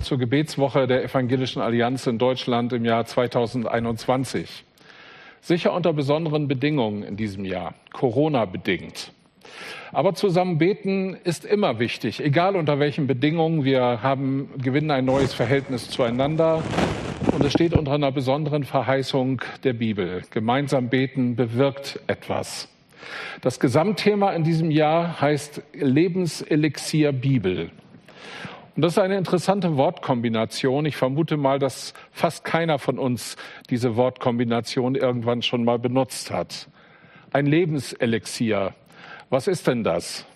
zur Gebetswoche der Evangelischen Allianz in Deutschland im Jahr 2021. Sicher unter besonderen Bedingungen in diesem Jahr, Corona bedingt. Aber zusammen beten ist immer wichtig, egal unter welchen Bedingungen. Wir haben, gewinnen ein neues Verhältnis zueinander. Und es steht unter einer besonderen Verheißung der Bibel. Gemeinsam beten bewirkt etwas. Das Gesamtthema in diesem Jahr heißt Lebenselixier Bibel. Und das ist eine interessante Wortkombination. Ich vermute mal, dass fast keiner von uns diese Wortkombination irgendwann schon mal benutzt hat. Ein Lebenselixier. Was ist denn das?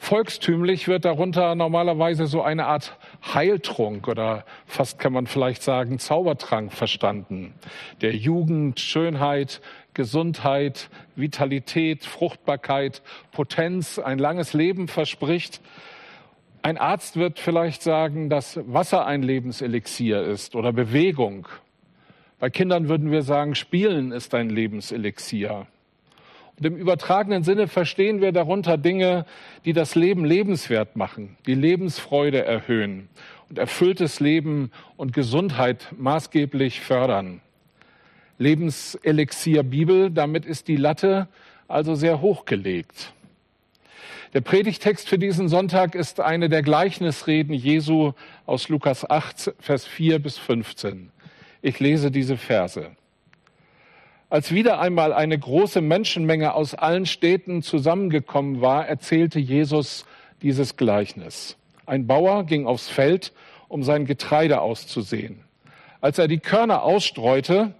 Volkstümlich wird darunter normalerweise so eine Art Heiltrunk oder fast kann man vielleicht sagen Zaubertrank verstanden, der Jugend, Schönheit, Gesundheit, Vitalität, Fruchtbarkeit, Potenz, ein langes Leben verspricht. Ein Arzt wird vielleicht sagen, dass Wasser ein Lebenselixier ist oder Bewegung. Bei Kindern würden wir sagen, Spielen ist ein Lebenselixier. Und im übertragenen Sinne verstehen wir darunter Dinge, die das Leben lebenswert machen, die Lebensfreude erhöhen und erfülltes Leben und Gesundheit maßgeblich fördern. Lebenselixier Bibel, damit ist die Latte also sehr hoch gelegt. Der Predigtext für diesen Sonntag ist eine der Gleichnisreden Jesu aus Lukas 8, Vers 4 bis 15. Ich lese diese Verse. Als wieder einmal eine große Menschenmenge aus allen Städten zusammengekommen war, erzählte Jesus dieses Gleichnis. Ein Bauer ging aufs Feld, um sein Getreide auszusehen. Als er die Körner ausstreute,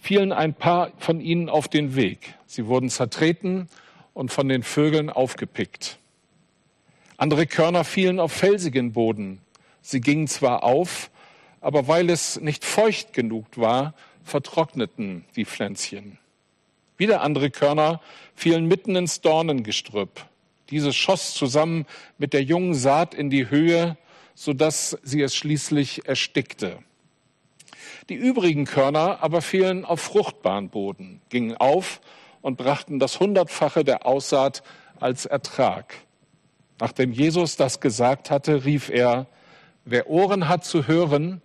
fielen ein paar von ihnen auf den Weg. Sie wurden zertreten und von den Vögeln aufgepickt. Andere Körner fielen auf felsigen Boden. Sie gingen zwar auf, aber weil es nicht feucht genug war, vertrockneten die Pflänzchen. Wieder andere Körner fielen mitten ins Dornengestrüpp. Dieses schoss zusammen mit der jungen Saat in die Höhe, sodass sie es schließlich erstickte. Die übrigen Körner aber fielen auf fruchtbaren Boden, gingen auf und brachten das Hundertfache der Aussaat als Ertrag. Nachdem Jesus das gesagt hatte, rief er, wer Ohren hat zu hören,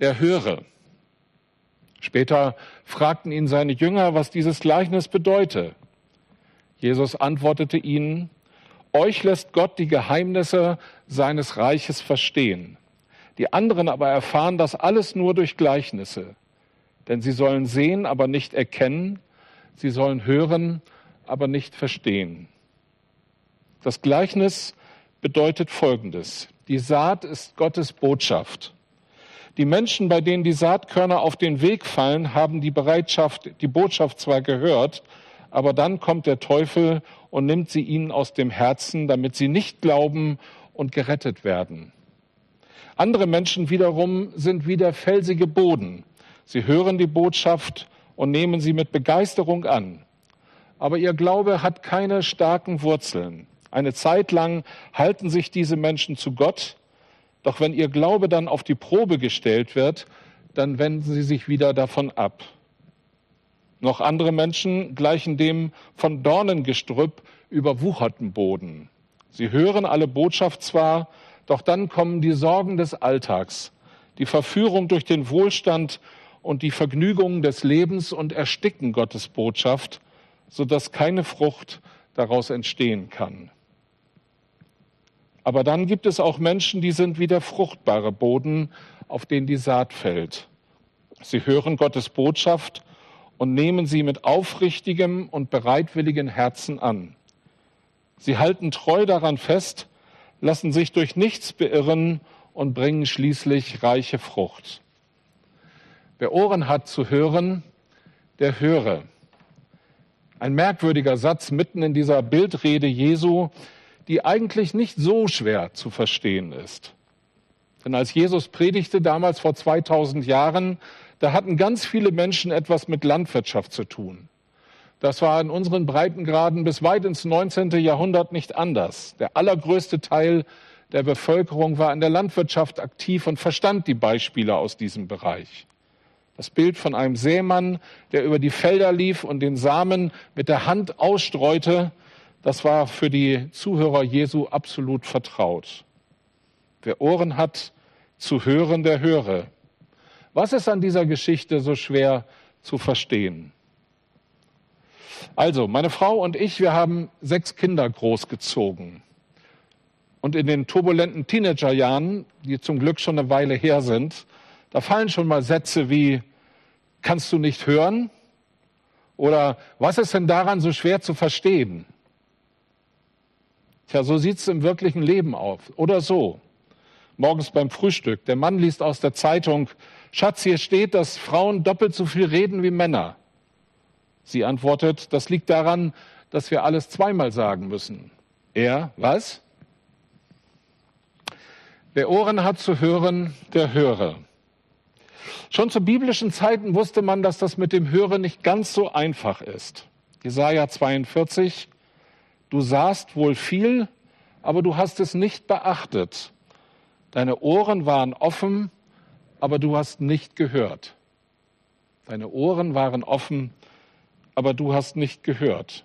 der höre. Später fragten ihn seine Jünger, was dieses Gleichnis bedeute. Jesus antwortete ihnen, euch lässt Gott die Geheimnisse seines Reiches verstehen. Die anderen aber erfahren das alles nur durch Gleichnisse. Denn sie sollen sehen, aber nicht erkennen, Sie sollen hören, aber nicht verstehen. Das Gleichnis bedeutet Folgendes. Die Saat ist Gottes Botschaft. Die Menschen, bei denen die Saatkörner auf den Weg fallen, haben die Bereitschaft, die Botschaft zwar gehört, aber dann kommt der Teufel und nimmt sie ihnen aus dem Herzen, damit sie nicht glauben und gerettet werden. Andere Menschen wiederum sind wie der felsige Boden. Sie hören die Botschaft und nehmen sie mit Begeisterung an. Aber ihr Glaube hat keine starken Wurzeln. Eine Zeit lang halten sich diese Menschen zu Gott, doch wenn ihr Glaube dann auf die Probe gestellt wird, dann wenden sie sich wieder davon ab. Noch andere Menschen gleichen dem von Dornengestrüpp überwucherten Boden. Sie hören alle Botschaft zwar, doch dann kommen die Sorgen des Alltags, die Verführung durch den Wohlstand und die Vergnügungen des Lebens und ersticken Gottes Botschaft, sodass keine Frucht daraus entstehen kann. Aber dann gibt es auch Menschen, die sind wie der fruchtbare Boden, auf den die Saat fällt. Sie hören Gottes Botschaft und nehmen sie mit aufrichtigem und bereitwilligen Herzen an. Sie halten treu daran fest, lassen sich durch nichts beirren und bringen schließlich reiche Frucht. Wer Ohren hat zu hören, der höre. Ein merkwürdiger Satz mitten in dieser Bildrede Jesu, die eigentlich nicht so schwer zu verstehen ist. Denn als Jesus predigte damals vor 2000 Jahren, da hatten ganz viele Menschen etwas mit Landwirtschaft zu tun. Das war in unseren Breitengraden bis weit ins 19. Jahrhundert nicht anders. Der allergrößte Teil der Bevölkerung war in der Landwirtschaft aktiv und verstand die Beispiele aus diesem Bereich. Das Bild von einem Sämann, der über die Felder lief und den Samen mit der Hand ausstreute, das war für die Zuhörer Jesu absolut vertraut. Wer Ohren hat zu hören, der höre. Was ist an dieser Geschichte so schwer zu verstehen? Also, meine Frau und ich, wir haben sechs Kinder großgezogen. Und in den turbulenten Teenagerjahren, die zum Glück schon eine Weile her sind, da fallen schon mal Sätze wie, kannst du nicht hören? Oder was ist denn daran so schwer zu verstehen? Tja, so sieht es im wirklichen Leben auf. Oder so. Morgens beim Frühstück. Der Mann liest aus der Zeitung, Schatz, hier steht, dass Frauen doppelt so viel reden wie Männer. Sie antwortet, das liegt daran, dass wir alles zweimal sagen müssen. Er, was? Wer Ohren hat zu hören, der höre. Schon zu biblischen Zeiten wusste man, dass das mit dem Hören nicht ganz so einfach ist. Jesaja 42, du sahst wohl viel, aber du hast es nicht beachtet. Deine Ohren waren offen, aber du hast nicht gehört. Deine Ohren waren offen, aber du hast nicht gehört.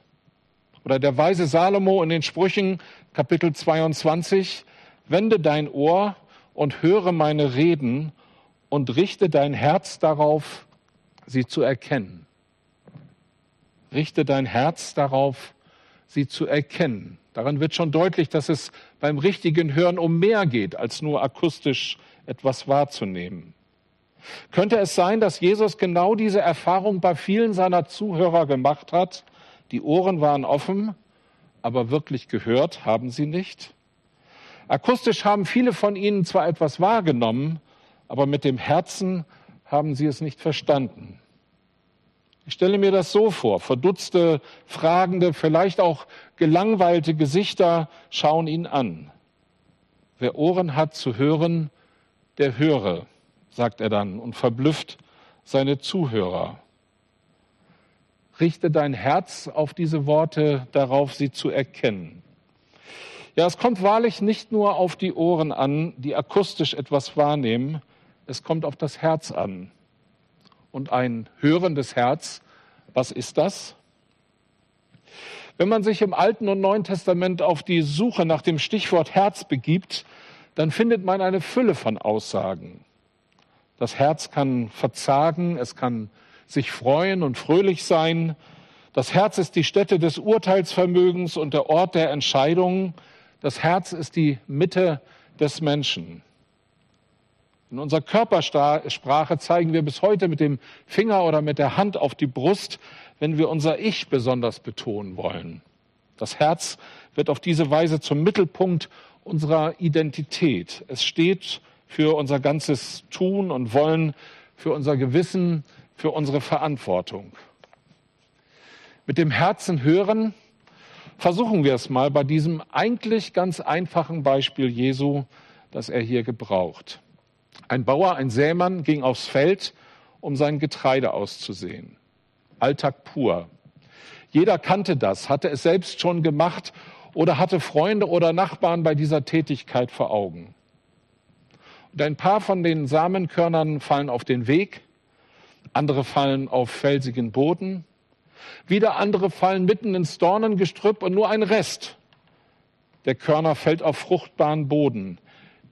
Oder der weise Salomo in den Sprüchen Kapitel 22, wende dein Ohr und höre meine Reden und richte dein Herz darauf, sie zu erkennen. Richte dein Herz darauf, sie zu erkennen. Daran wird schon deutlich, dass es beim richtigen Hören um mehr geht, als nur akustisch etwas wahrzunehmen. Könnte es sein, dass Jesus genau diese Erfahrung bei vielen seiner Zuhörer gemacht hat? Die Ohren waren offen, aber wirklich gehört haben sie nicht? Akustisch haben viele von ihnen zwar etwas wahrgenommen, aber mit dem Herzen haben sie es nicht verstanden. Ich stelle mir das so vor, verdutzte, fragende, vielleicht auch gelangweilte Gesichter schauen ihn an. Wer Ohren hat zu hören, der höre, sagt er dann und verblüfft seine Zuhörer. Richte dein Herz auf diese Worte, darauf sie zu erkennen. Ja, es kommt wahrlich nicht nur auf die Ohren an, die akustisch etwas wahrnehmen, es kommt auf das Herz an. Und ein hörendes Herz, was ist das? Wenn man sich im Alten und Neuen Testament auf die Suche nach dem Stichwort Herz begibt, dann findet man eine Fülle von Aussagen. Das Herz kann verzagen, es kann sich freuen und fröhlich sein. Das Herz ist die Stätte des Urteilsvermögens und der Ort der Entscheidungen. Das Herz ist die Mitte des Menschen. In unserer Körpersprache zeigen wir bis heute mit dem Finger oder mit der Hand auf die Brust, wenn wir unser Ich besonders betonen wollen. Das Herz wird auf diese Weise zum Mittelpunkt unserer Identität. Es steht für unser ganzes Tun und Wollen, für unser Gewissen, für unsere Verantwortung. Mit dem Herzen hören, versuchen wir es mal bei diesem eigentlich ganz einfachen Beispiel Jesu, das er hier gebraucht. Ein Bauer, ein Sämann ging aufs Feld, um sein Getreide auszusehen. Alltag pur. Jeder kannte das, hatte es selbst schon gemacht oder hatte Freunde oder Nachbarn bei dieser Tätigkeit vor Augen. Und ein paar von den Samenkörnern fallen auf den Weg, andere fallen auf felsigen Boden, wieder andere fallen mitten ins Dornengestrüpp und nur ein Rest der Körner fällt auf fruchtbaren Boden,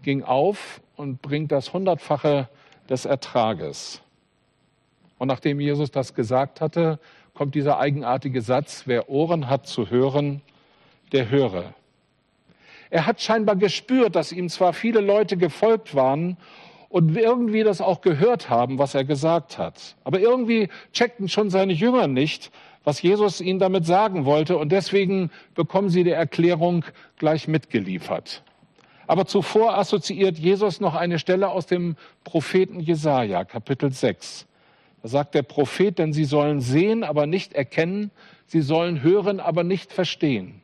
ging auf und bringt das Hundertfache des Ertrages. Und nachdem Jesus das gesagt hatte, kommt dieser eigenartige Satz, wer Ohren hat zu hören, der höre. Er hat scheinbar gespürt, dass ihm zwar viele Leute gefolgt waren und irgendwie das auch gehört haben, was er gesagt hat. Aber irgendwie checkten schon seine Jünger nicht, was Jesus ihnen damit sagen wollte. Und deswegen bekommen sie die Erklärung gleich mitgeliefert. Aber zuvor assoziiert Jesus noch eine Stelle aus dem Propheten Jesaja, Kapitel 6. Da sagt der Prophet, denn sie sollen sehen, aber nicht erkennen, sie sollen hören, aber nicht verstehen.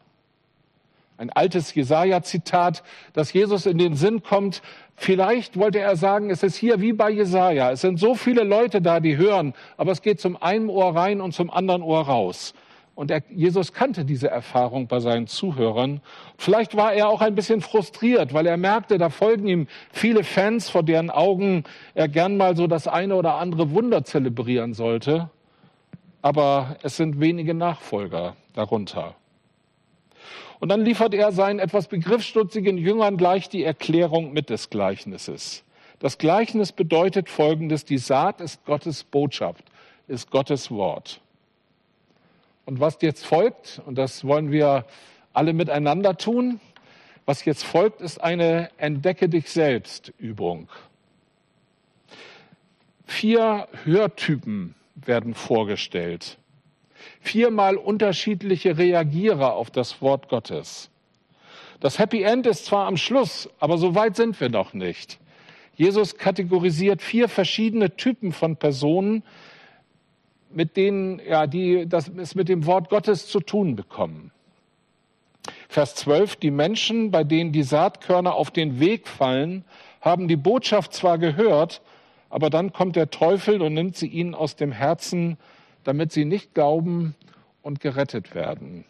Ein altes Jesaja-Zitat, das Jesus in den Sinn kommt. Vielleicht wollte er sagen, es ist hier wie bei Jesaja. Es sind so viele Leute da, die hören, aber es geht zum einen Ohr rein und zum anderen Ohr raus. Und er, Jesus kannte diese Erfahrung bei seinen Zuhörern. Vielleicht war er auch ein bisschen frustriert, weil er merkte, da folgen ihm viele Fans, vor deren Augen er gern mal so das eine oder andere Wunder zelebrieren sollte. Aber es sind wenige Nachfolger darunter. Und dann liefert er seinen etwas begriffsstutzigen Jüngern gleich die Erklärung mit des Gleichnisses. Das Gleichnis bedeutet Folgendes, die Saat ist Gottes Botschaft, ist Gottes Wort. Und was jetzt folgt, und das wollen wir alle miteinander tun, was jetzt folgt, ist eine Entdecke dich selbst Übung. Vier Hörtypen werden vorgestellt. Viermal unterschiedliche Reagierer auf das Wort Gottes. Das Happy End ist zwar am Schluss, aber so weit sind wir noch nicht. Jesus kategorisiert vier verschiedene Typen von Personen, mit denen, ja, die das es mit dem Wort Gottes zu tun bekommen. Vers 12, die Menschen, bei denen die Saatkörner auf den Weg fallen, haben die Botschaft zwar gehört, aber dann kommt der Teufel und nimmt sie ihnen aus dem Herzen, damit sie nicht glauben und gerettet werden.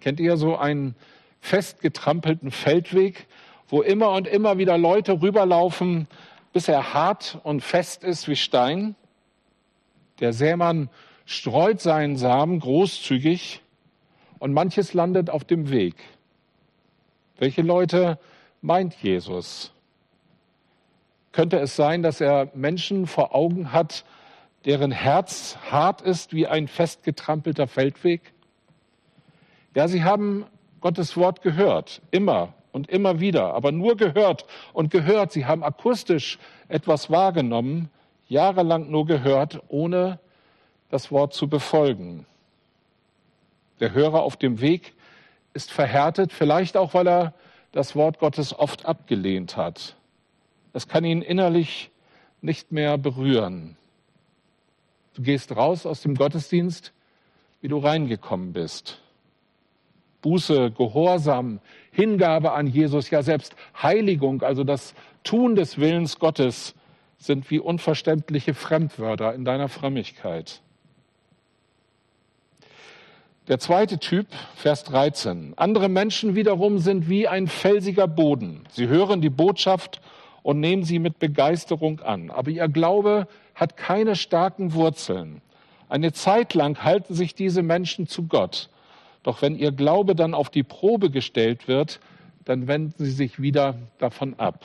Kennt ihr so einen festgetrampelten Feldweg, wo immer und immer wieder Leute rüberlaufen, bis er hart und fest ist wie Stein? Der Sämann streut seinen Samen großzügig und manches landet auf dem Weg. Welche Leute meint Jesus? Könnte es sein, dass er Menschen vor Augen hat, deren Herz hart ist wie ein festgetrampelter Feldweg? Ja, sie haben Gottes Wort gehört, immer und immer wieder, aber nur gehört und gehört. Sie haben akustisch etwas wahrgenommen, jahrelang nur gehört, ohne das Wort zu befolgen. Der Hörer auf dem Weg ist verhärtet, vielleicht auch, weil er das Wort Gottes oft abgelehnt hat. Es kann ihn innerlich nicht mehr berühren. Du gehst raus aus dem Gottesdienst, wie du reingekommen bist. Buße, Gehorsam, Hingabe an Jesus, ja selbst Heiligung, also das Tun des Willens Gottes, sind wie unverständliche Fremdwörter in deiner Frömmigkeit. Der zweite Typ, Vers 13. Andere Menschen wiederum sind wie ein felsiger Boden. Sie hören die Botschaft und nehmen sie mit Begeisterung an. Aber ihr Glaube hat keine starken Wurzeln. Eine Zeit lang halten sich diese Menschen zu Gott. Doch wenn ihr Glaube dann auf die Probe gestellt wird, dann wenden sie sich wieder davon ab.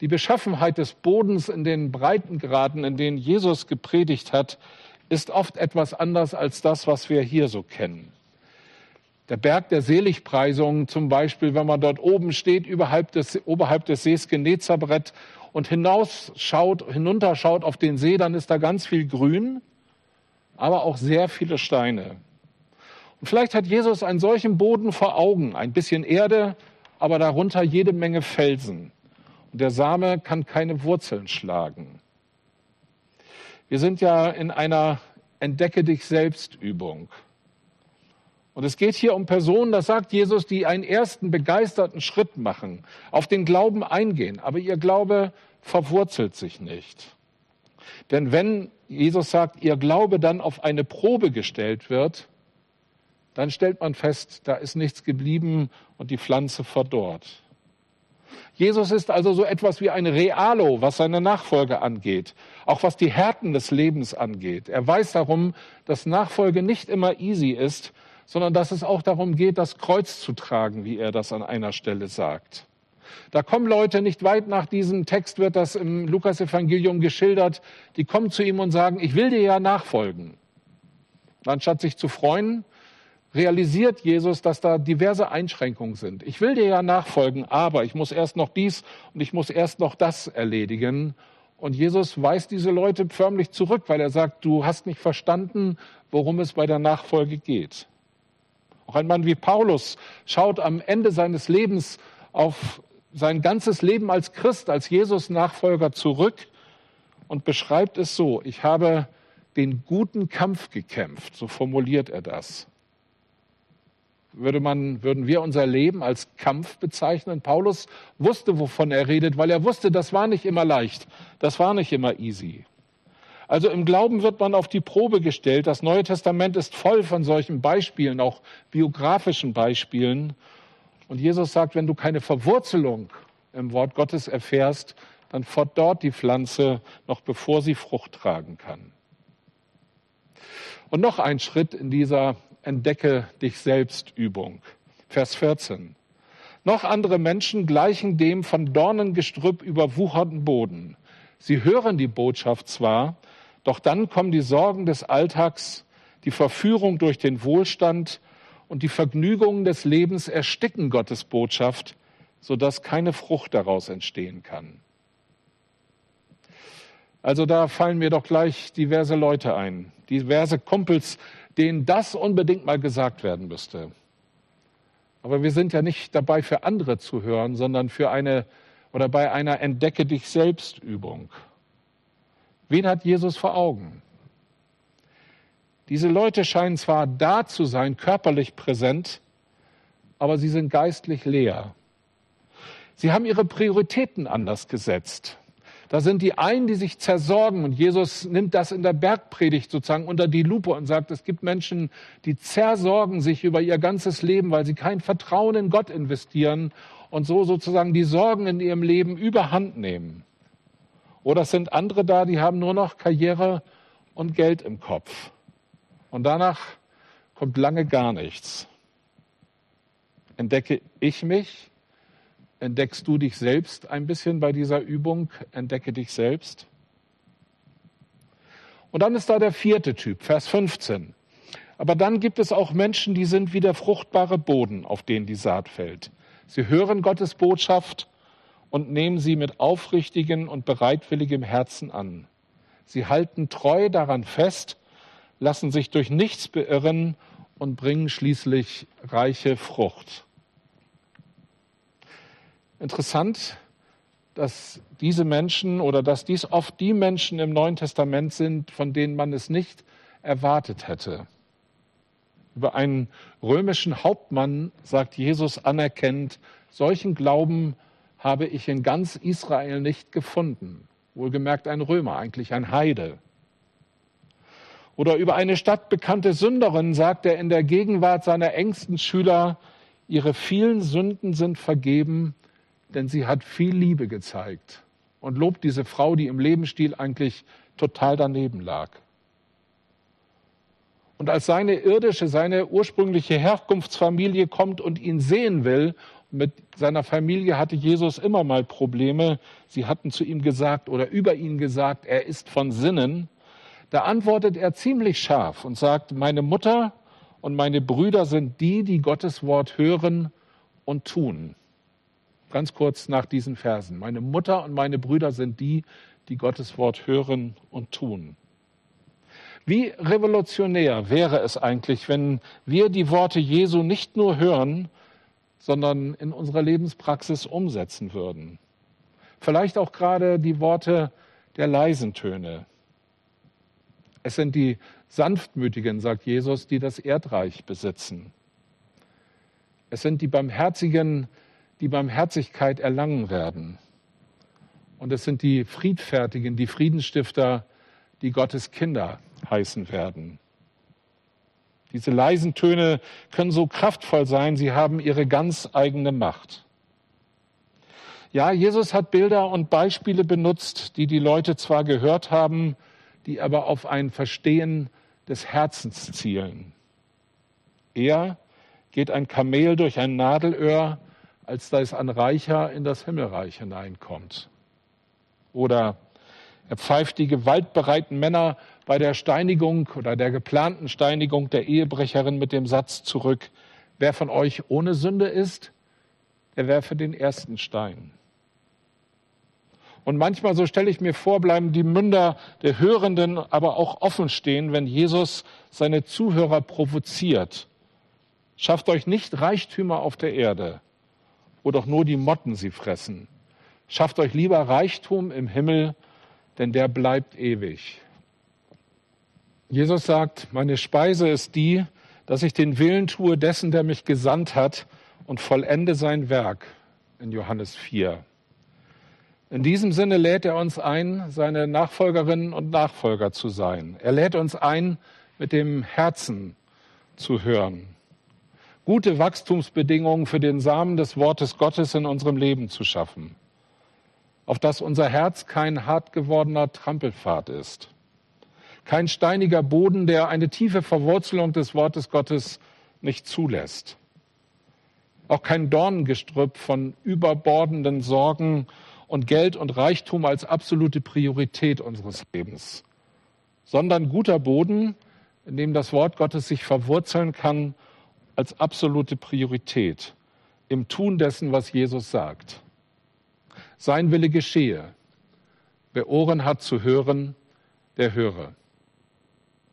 Die Beschaffenheit des Bodens in den Breitengraden, in denen Jesus gepredigt hat, ist oft etwas anders als das, was wir hier so kennen. Der Berg der Seligpreisungen zum Beispiel, wenn man dort oben steht, oberhalb des, oberhalb des Sees Genezareth und hinausschaut, hinunterschaut auf den See, dann ist da ganz viel Grün, aber auch sehr viele Steine. Und vielleicht hat Jesus einen solchen Boden vor Augen, ein bisschen Erde, aber darunter jede Menge Felsen. Der Same kann keine Wurzeln schlagen. Wir sind ja in einer Entdecke dich selbst Übung. Und es geht hier um Personen, das sagt Jesus, die einen ersten begeisterten Schritt machen, auf den Glauben eingehen, aber ihr Glaube verwurzelt sich nicht. Denn wenn Jesus sagt, ihr Glaube dann auf eine Probe gestellt wird, dann stellt man fest, da ist nichts geblieben und die Pflanze verdorrt. Jesus ist also so etwas wie ein Realo, was seine Nachfolge angeht, auch was die Härten des Lebens angeht. Er weiß darum, dass Nachfolge nicht immer easy ist, sondern dass es auch darum geht, das Kreuz zu tragen, wie er das an einer Stelle sagt. Da kommen Leute, nicht weit nach diesem Text wird das im Lukasevangelium geschildert, die kommen zu ihm und sagen, ich will dir ja nachfolgen. Anstatt sich zu freuen, realisiert Jesus, dass da diverse Einschränkungen sind. Ich will dir ja nachfolgen, aber ich muss erst noch dies und ich muss erst noch das erledigen. Und Jesus weist diese Leute förmlich zurück, weil er sagt, du hast nicht verstanden, worum es bei der Nachfolge geht. Auch ein Mann wie Paulus schaut am Ende seines Lebens auf sein ganzes Leben als Christ, als Jesus-Nachfolger zurück und beschreibt es so, ich habe den guten Kampf gekämpft, so formuliert er das würde man, würden wir unser Leben als Kampf bezeichnen. Paulus wusste, wovon er redet, weil er wusste, das war nicht immer leicht, das war nicht immer easy. Also im Glauben wird man auf die Probe gestellt. Das Neue Testament ist voll von solchen Beispielen, auch biografischen Beispielen. Und Jesus sagt, wenn du keine Verwurzelung im Wort Gottes erfährst, dann verdorrt die Pflanze noch bevor sie Frucht tragen kann. Und noch ein Schritt in dieser Entdecke dich selbst Übung. Vers 14. Noch andere Menschen gleichen dem von Dornengestrüpp überwucherten Boden. Sie hören die Botschaft zwar, doch dann kommen die Sorgen des Alltags, die Verführung durch den Wohlstand und die Vergnügungen des Lebens ersticken Gottes Botschaft, sodass keine Frucht daraus entstehen kann. Also da fallen mir doch gleich diverse Leute ein, diverse Kumpels, denen das unbedingt mal gesagt werden müsste. Aber wir sind ja nicht dabei, für andere zu hören, sondern für eine oder bei einer Entdecke dich selbst Übung. Wen hat Jesus vor Augen? Diese Leute scheinen zwar da zu sein, körperlich präsent, aber sie sind geistlich leer. Sie haben ihre Prioritäten anders gesetzt. Da sind die einen, die sich zersorgen und Jesus nimmt das in der Bergpredigt sozusagen unter die Lupe und sagt, es gibt Menschen, die zersorgen sich über ihr ganzes Leben, weil sie kein Vertrauen in Gott investieren und so sozusagen die Sorgen in ihrem Leben überhand nehmen. Oder es sind andere da, die haben nur noch Karriere und Geld im Kopf. Und danach kommt lange gar nichts. Entdecke ich mich? Entdeckst du dich selbst ein bisschen bei dieser Übung? Entdecke dich selbst. Und dann ist da der vierte Typ, Vers 15. Aber dann gibt es auch Menschen, die sind wie der fruchtbare Boden, auf den die Saat fällt. Sie hören Gottes Botschaft und nehmen sie mit aufrichtigem und bereitwilligem Herzen an. Sie halten treu daran fest, lassen sich durch nichts beirren und bringen schließlich reiche Frucht. Interessant, dass diese Menschen oder dass dies oft die Menschen im Neuen Testament sind, von denen man es nicht erwartet hätte. Über einen römischen Hauptmann sagt Jesus anerkennend, solchen Glauben habe ich in ganz Israel nicht gefunden. Wohlgemerkt ein Römer, eigentlich ein Heide. Oder über eine stadtbekannte Sünderin sagt er in der Gegenwart seiner engsten Schüler, ihre vielen Sünden sind vergeben, denn sie hat viel Liebe gezeigt und lobt diese Frau, die im Lebensstil eigentlich total daneben lag. Und als seine irdische, seine ursprüngliche Herkunftsfamilie kommt und ihn sehen will, mit seiner Familie hatte Jesus immer mal Probleme. Sie hatten zu ihm gesagt oder über ihn gesagt, er ist von Sinnen. Da antwortet er ziemlich scharf und sagt, meine Mutter und meine Brüder sind die, die Gottes Wort hören und tun ganz kurz nach diesen Versen. Meine Mutter und meine Brüder sind die, die Gottes Wort hören und tun. Wie revolutionär wäre es eigentlich, wenn wir die Worte Jesu nicht nur hören, sondern in unserer Lebenspraxis umsetzen würden. Vielleicht auch gerade die Worte der leisen Töne. Es sind die Sanftmütigen, sagt Jesus, die das Erdreich besitzen. Es sind die Barmherzigen, die Barmherzigkeit erlangen werden. Und es sind die Friedfertigen, die Friedensstifter, die Gottes Kinder heißen werden. Diese leisen Töne können so kraftvoll sein, sie haben ihre ganz eigene Macht. Ja, Jesus hat Bilder und Beispiele benutzt, die die Leute zwar gehört haben, die aber auf ein Verstehen des Herzens zielen. Er geht ein Kamel durch ein Nadelöhr, als dass ein Reicher in das Himmelreich hineinkommt. Oder er pfeift die gewaltbereiten Männer bei der Steinigung oder der geplanten Steinigung der Ehebrecherin mit dem Satz zurück, wer von euch ohne Sünde ist, der werfe den ersten Stein. Und manchmal, so stelle ich mir vor, bleiben die Münder der Hörenden aber auch offen stehen, wenn Jesus seine Zuhörer provoziert. Schafft euch nicht Reichtümer auf der Erde, wo doch nur die Motten sie fressen. Schafft euch lieber Reichtum im Himmel, denn der bleibt ewig. Jesus sagt, meine Speise ist die, dass ich den Willen tue dessen, der mich gesandt hat und vollende sein Werk in Johannes 4. In diesem Sinne lädt er uns ein, seine Nachfolgerinnen und Nachfolger zu sein. Er lädt uns ein, mit dem Herzen zu hören gute Wachstumsbedingungen für den Samen des Wortes Gottes in unserem Leben zu schaffen, auf dass unser Herz kein hart gewordener Trampelpfad ist. kein steiniger Boden, der eine tiefe Verwurzelung des Wortes Gottes nicht zulässt. Auch kein Dornengestrüpp von überbordenden Sorgen und Geld und Reichtum als absolute Priorität unseres Lebens, sondern guter Boden, in dem das Wort Gottes sich verwurzeln kann als absolute Priorität im Tun dessen, was Jesus sagt. Sein Wille geschehe. Wer Ohren hat zu hören, der höre.